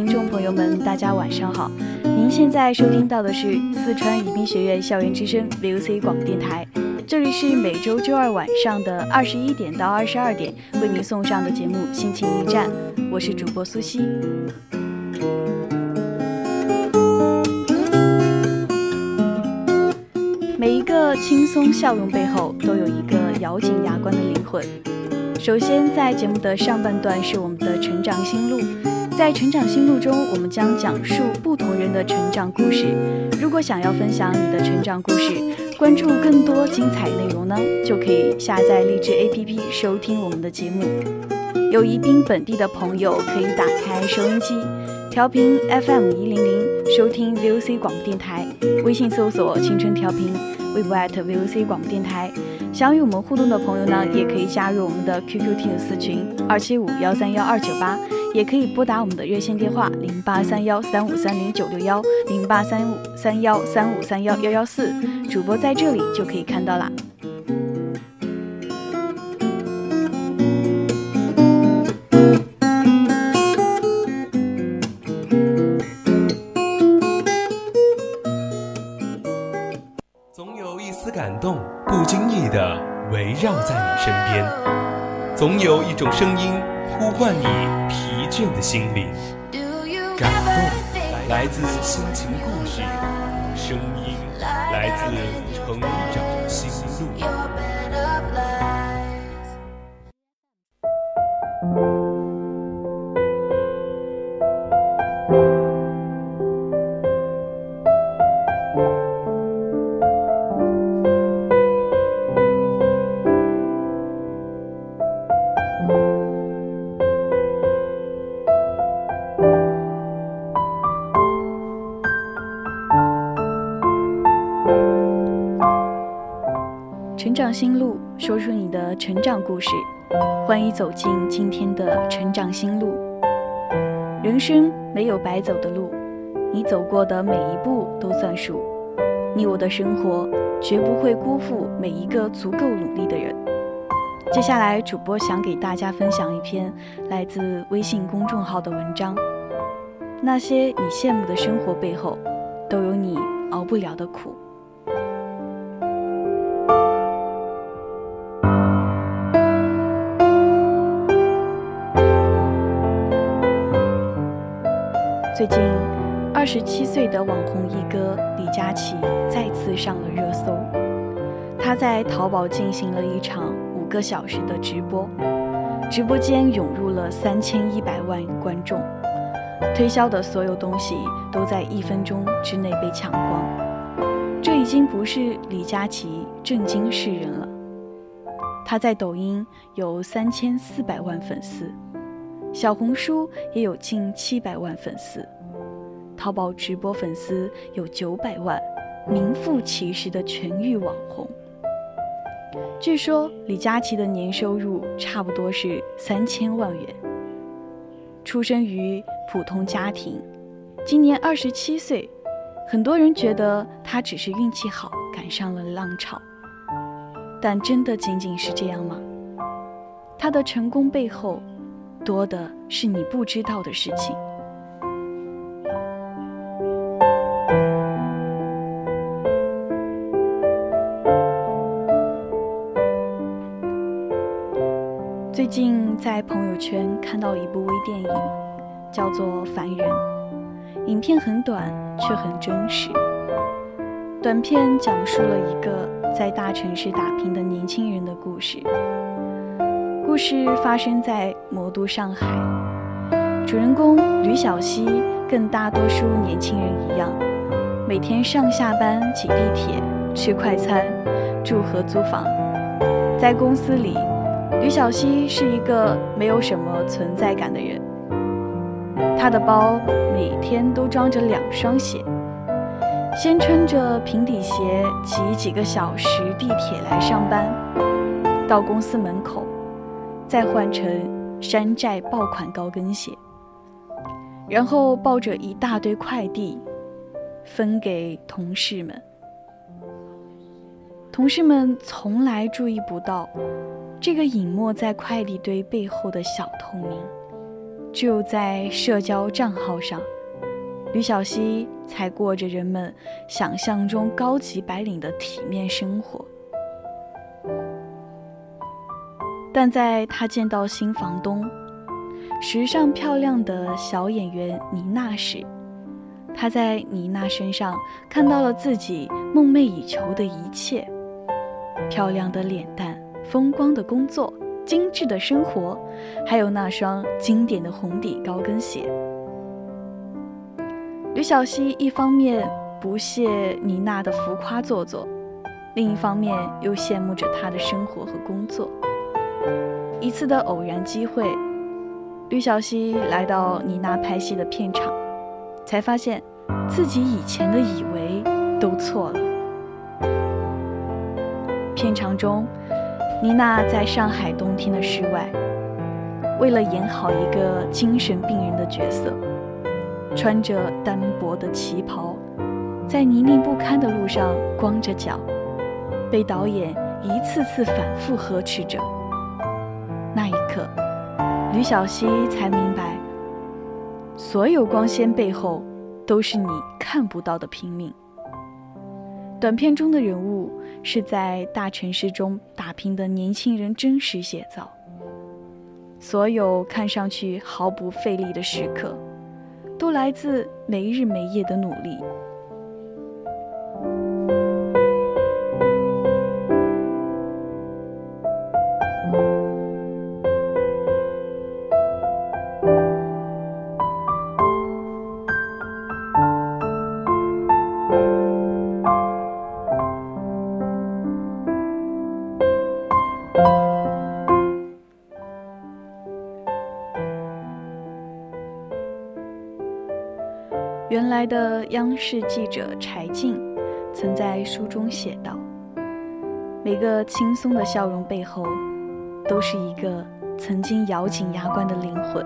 听众朋友们，大家晚上好。您现在收听到的是四川宜宾学院校园之声 VOC 广播电台，这里是每周周二晚上的二十一点到二十二点为您送上的节目《心情驿站》，我是主播苏西。每一个轻松笑容背后，都有一个咬紧牙关的灵魂。首先，在节目的上半段是我们的成长心路，在成长心路中，我们将讲述不同人的成长故事。如果想要分享你的成长故事，关注更多精彩内容呢，就可以下载荔枝 APP 收听我们的节目。有宜宾本地的朋友可以打开收音机，调频 FM 一零零，收听 VOC 广播电台。微信搜索“青春调频”，微博 @VOC 广播电台。想与我们互动的朋友呢，也可以加入我们的 QQ 听友私群二七五幺三幺二九八，也可以拨打我们的热线电话零八三幺三五三零九六幺零八三五三幺三五三幺幺幺四，主播在这里就可以看到啦。总有一丝感动，不经意的围绕在你身边；总有一种声音呼唤你倦的心灵。感动来自心情故事，声音来自成长心路。长心路，说出你的成长故事。欢迎走进今天的成长心路。人生没有白走的路，你走过的每一步都算数。你我的生活绝不会辜负每一个足够努力的人。接下来，主播想给大家分享一篇来自微信公众号的文章。那些你羡慕的生活背后，都有你熬不了的苦。最近，二十七岁的网红一哥李佳琦再次上了热搜。他在淘宝进行了一场五个小时的直播，直播间涌入了三千一百万观众，推销的所有东西都在一分钟之内被抢光。这已经不是李佳琦震惊世人了。他在抖音有三千四百万粉丝。小红书也有近七百万粉丝，淘宝直播粉丝有九百万，名副其实的全域网红。据说李佳琦的年收入差不多是三千万元。出生于普通家庭，今年二十七岁，很多人觉得他只是运气好赶上了浪潮，但真的仅仅是这样吗？他的成功背后。多的是你不知道的事情。最近在朋友圈看到一部微电影，叫做《凡人》。影片很短，却很真实。短片讲述了一个在大城市打拼的年轻人的故事。故事发生在魔都上海，主人公吕小西跟大多数年轻人一样，每天上下班挤地铁、吃快餐、住合租房。在公司里，吕小西是一个没有什么存在感的人。他的包每天都装着两双鞋。先穿着平底鞋挤几个小时地铁来上班，到公司门口，再换成山寨爆款高跟鞋，然后抱着一大堆快递分给同事们。同事们从来注意不到这个隐没在快递堆背后的小透明，只有在社交账号上。吕小西才过着人们想象中高级白领的体面生活，但在他见到新房东、时尚漂亮的小演员妮娜时，他在妮娜身上看到了自己梦寐以求的一切：漂亮的脸蛋、风光的工作、精致的生活，还有那双经典的红底高跟鞋。吕小西一方面不屑妮娜的浮夸做作，另一方面又羡慕着她的生活和工作。一次的偶然机会，吕小西来到妮娜拍戏的片场，才发现自己以前的以为都错了。片场中，妮娜在上海冬天的室外，为了演好一个精神病人的角色。穿着单薄的旗袍，在泥泞不堪的路上光着脚，被导演一次次反复呵斥着。吕小西才明白，所有光鲜背后，都是你看不到的拼命。短片中的人物是在大城市中打拼的年轻人真实写照，所有看上去毫不费力的时刻。都来自没日没夜的努力。来的央视记者柴静，曾在书中写道：“每个轻松的笑容背后，都是一个曾经咬紧牙关的灵魂。”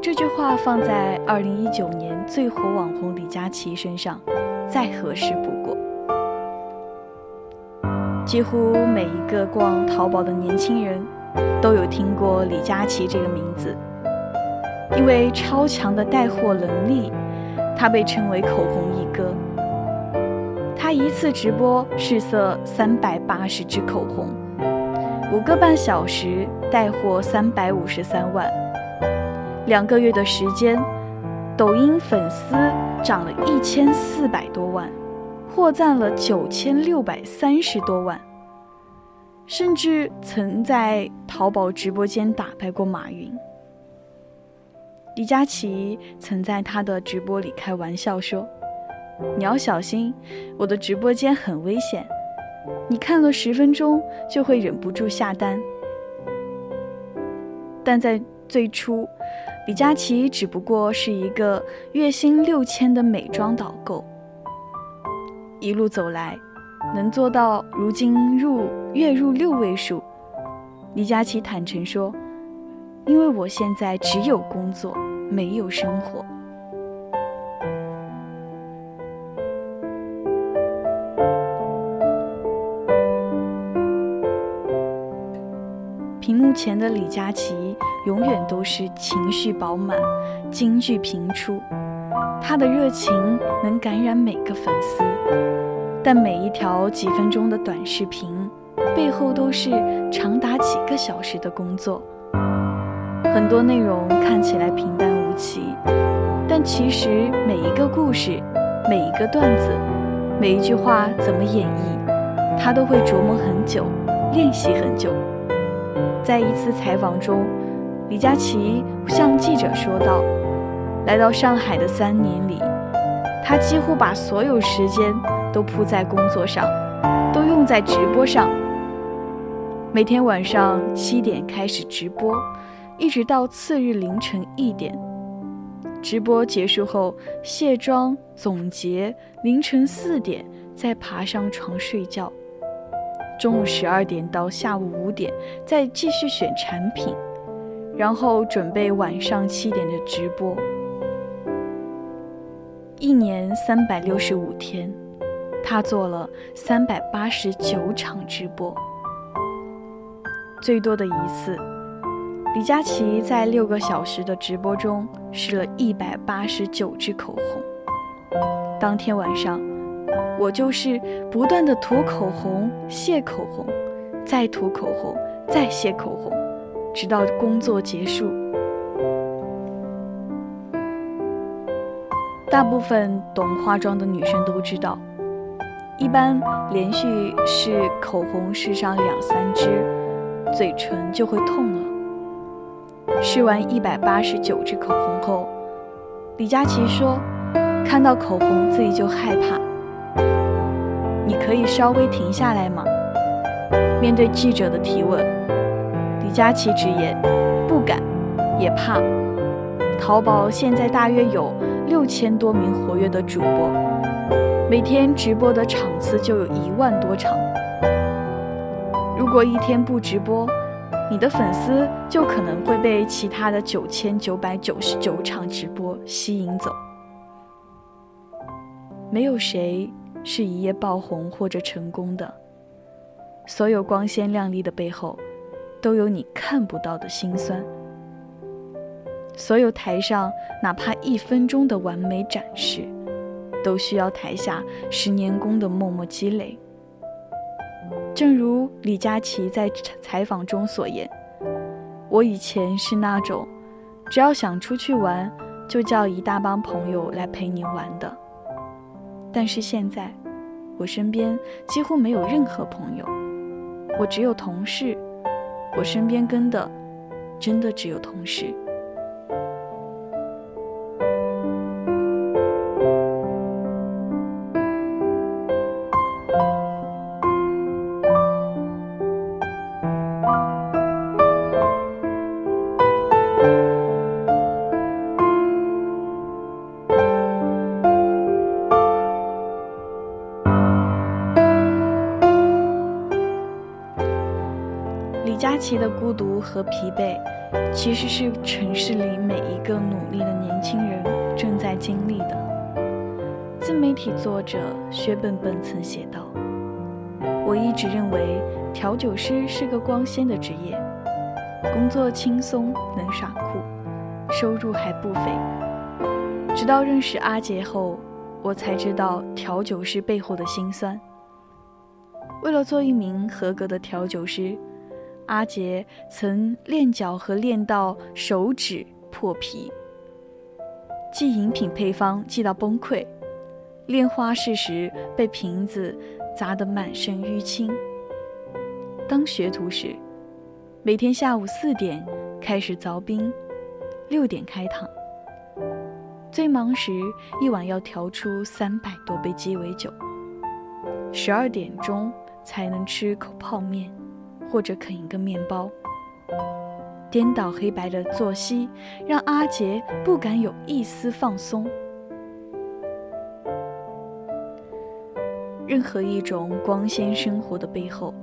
这句话放在2019年最火网红李佳琦身上，再合适不过。几乎每一个逛淘宝的年轻人，都有听过李佳琦这个名字。因为超强的带货能力，他被称为“口红一哥”。他一次直播试色三百八十支口红，五个半小时带货三百五十三万。两个月的时间，抖音粉丝涨了一千四百多万，获赞了九千六百三十多万，甚至曾在淘宝直播间打败过马云。李佳琦曾在他的直播里开玩笑说：“你要小心，我的直播间很危险，你看了十分钟就会忍不住下单。”但在最初，李佳琦只不过是一个月薪六千的美妆导购。一路走来，能做到如今入月入六位数，李佳琦坦诚说：“因为我现在只有工作。”没有生活。屏幕前的李佳琦永远都是情绪饱满、金句频出，他的热情能感染每个粉丝。但每一条几分钟的短视频，背后都是长达几个小时的工作。很多内容看起来平淡无奇，但其实每一个故事、每一个段子、每一句话怎么演绎，他都会琢磨很久，练习很久。在一次采访中，李佳琦向记者说道：“来到上海的三年里，他几乎把所有时间都扑在工作上，都用在直播上。每天晚上七点开始直播，一直到次日凌晨一点。直播结束后卸妆总结，凌晨四点再爬上床睡觉。中午十二点到下午五点再继续选产品。”然后准备晚上七点的直播，一年三百六十五天，他做了三百八十九场直播。最多的一次，李佳琦在六个小时的直播中试了一百八十九支口红。当天晚上，我就是不断的涂口红、卸口红，再涂口红、再卸口红。直到工作结束，大部分懂化妆的女生都知道，一般连续试口红试上两三支，嘴唇就会痛了。试完一百八十九支口红后，李佳琦说，看到口红自己就害怕。你可以稍微停下来吗？面对记者的提问。李佳琦直言，不敢，也怕。淘宝现在大约有六千多名活跃的主播，每天直播的场次就有一万多场。如果一天不直播，你的粉丝就可能会被其他的九千九百九十九场直播吸引走。没有谁是一夜爆红或者成功的，所有光鲜亮丽的背后。都有你看不到的辛酸。所有台上哪怕一分钟的完美展示，都需要台下十年功的默默积累。正如李佳琦在采访中所言：“我以前是那种，只要想出去玩，就叫一大帮朋友来陪你玩的。但是现在，我身边几乎没有任何朋友，我只有同事。”我身边跟的，真的只有同事。其的孤独和疲惫，其实是城市里每一个努力的年轻人正在经历的。自媒体作者薛笨笨曾写道：“我一直认为调酒师是个光鲜的职业，工作轻松，能耍酷，收入还不菲。直到认识阿杰后，我才知道调酒师背后的辛酸。为了做一名合格的调酒师。”阿杰曾练脚和练到手指破皮，记饮品配方记到崩溃，练花式时被瓶子砸得满身淤青。当学徒时，每天下午四点开始凿冰，六点开躺。最忙时一晚要调出三百多杯鸡尾酒，十二点钟才能吃口泡面。或者啃一个面包，颠倒黑白的作息让阿杰不敢有一丝放松。任何一种光鲜生活的背后，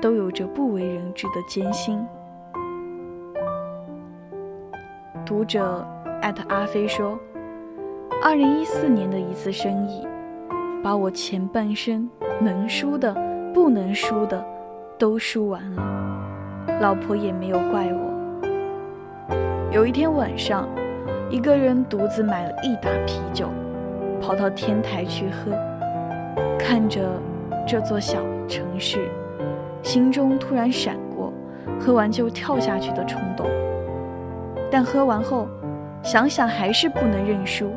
都有着不为人知的艰辛。读者艾特阿飞说：“二零一四年的一次生意，把我前半生能输的、不能输的。”都输完了，老婆也没有怪我。有一天晚上，一个人独自买了一打啤酒，跑到天台去喝，看着这座小城市，心中突然闪过喝完就跳下去的冲动。但喝完后，想想还是不能认输。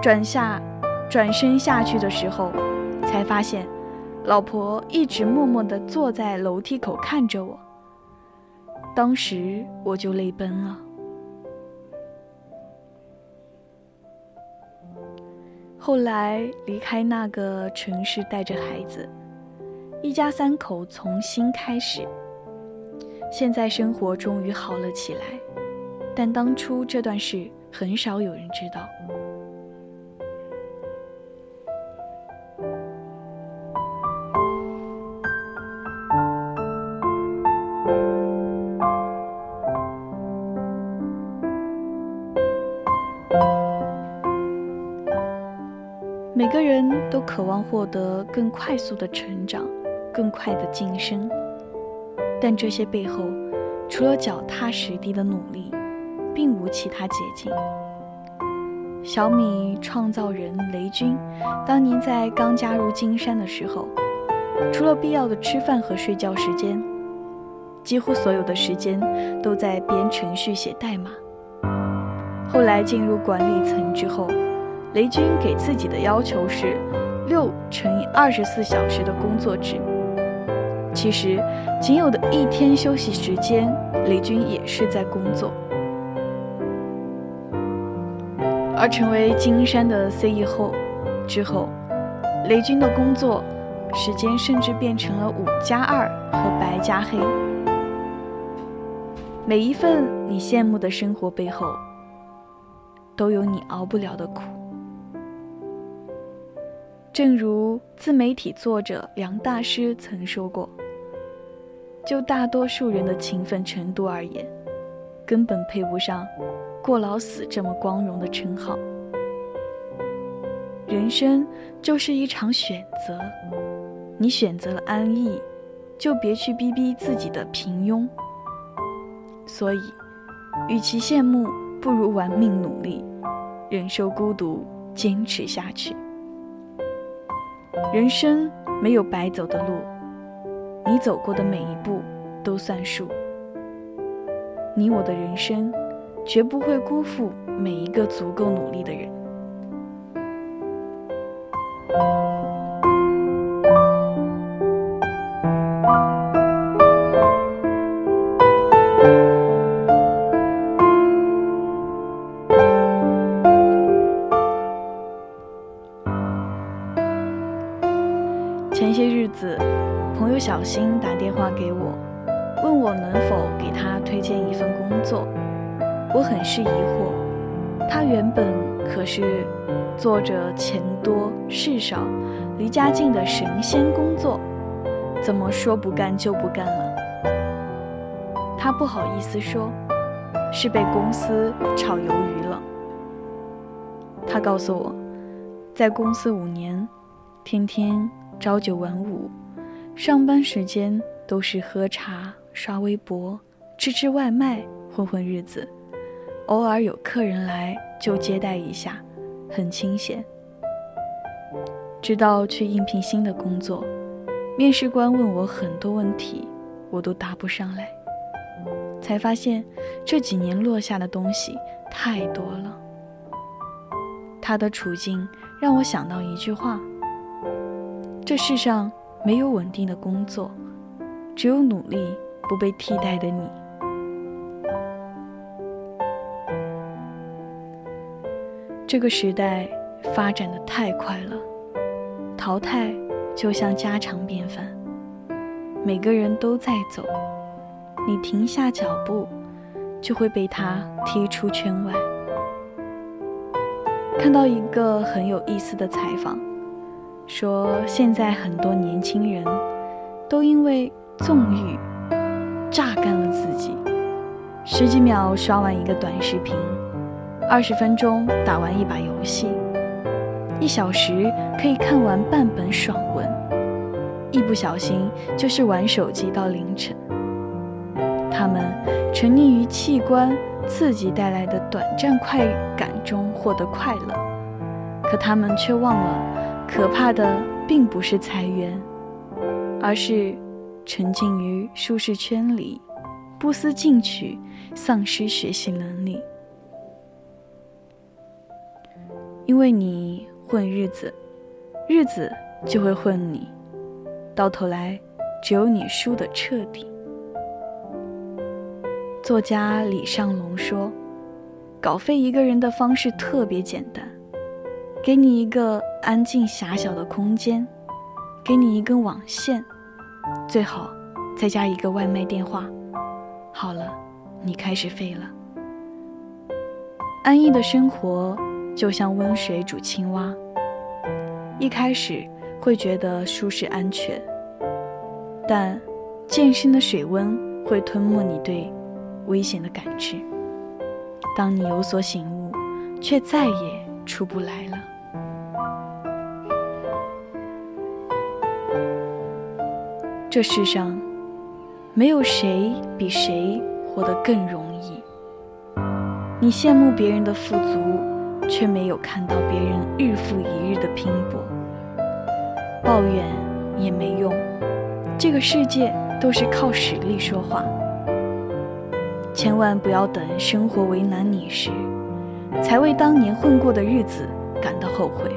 转下，转身下去的时候，才发现，老婆一直默默地坐在楼梯口看着我。当时我就泪奔了。后来离开那个城市，带着孩子，一家三口从新开始。现在生活终于好了起来，但当初这段事很少有人知道。望获得更快速的成长，更快的晋升，但这些背后，除了脚踏实地的努力，并无其他捷径。小米创造人雷军，当年在刚加入金山的时候，除了必要的吃饭和睡觉时间，几乎所有的时间都在编程序、写代码。后来进入管理层之后。雷军给自己的要求是六乘以二十四小时的工作制。其实，仅有的一天休息时间，雷军也是在工作。而成为金山的 CEO 之后，雷军的工作时间甚至变成了五加二和白加黑。每一份你羡慕的生活背后，都有你熬不了的苦。正如自媒体作者梁大师曾说过：“就大多数人的勤奋程度而言，根本配不上‘过劳死’这么光荣的称号。人生就是一场选择，你选择了安逸，就别去逼逼自己的平庸。所以，与其羡慕，不如玩命努力，忍受孤独，坚持下去。”人生没有白走的路，你走过的每一步都算数。你我的人生，绝不会辜负每一个足够努力的人。我很是疑惑，他原本可是做着钱多事少、离家近的神仙工作，怎么说不干就不干了？他不好意思说，是被公司炒鱿鱼了。他告诉我，在公司五年，天天朝九晚五。上班时间都是喝茶、刷微博、吃吃外卖、混混日子，偶尔有客人来就接待一下，很清闲。直到去应聘新的工作，面试官问我很多问题，我都答不上来，才发现这几年落下的东西太多了。他的处境让我想到一句话：这世上。没有稳定的工作，只有努力不被替代的你。这个时代发展的太快了，淘汰就像家常便饭，每个人都在走，你停下脚步，就会被他踢出圈外。看到一个很有意思的采访。说现在很多年轻人都因为纵欲榨干了自己，十几秒刷完一个短视频，二十分钟打完一把游戏，一小时可以看完半本爽文，一不小心就是玩手机到凌晨。他们沉溺于器官刺激带来的短暂快感中获得快乐，可他们却忘了。可怕的并不是裁员，而是沉浸于舒适圈里，不思进取，丧失学习能力。因为你混日子，日子就会混你，到头来只有你输得彻底。作家李尚龙说：“稿费一个人的方式特别简单，给你一个安静狭小的空间，给你一根网线，最好再加一个外卖电话。好了，你开始废了。安逸的生活。”就像温水煮青蛙，一开始会觉得舒适安全，但渐深的水温会吞没你对危险的感知。当你有所醒悟，却再也出不来了。这世上没有谁比谁活得更容易。你羡慕别人的富足。却没有看到别人日复一日的拼搏，抱怨也没用。这个世界都是靠实力说话，千万不要等生活为难你时，才为当年混过的日子感到后悔。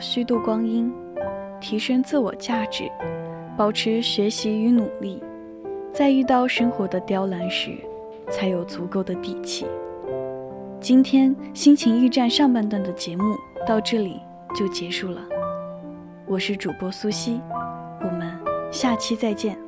虚度光阴，提升自我价值，保持学习与努力，在遇到生活的刁难时，才有足够的底气。今天心情驿站上半段的节目到这里就结束了，我是主播苏西，我们下期再见。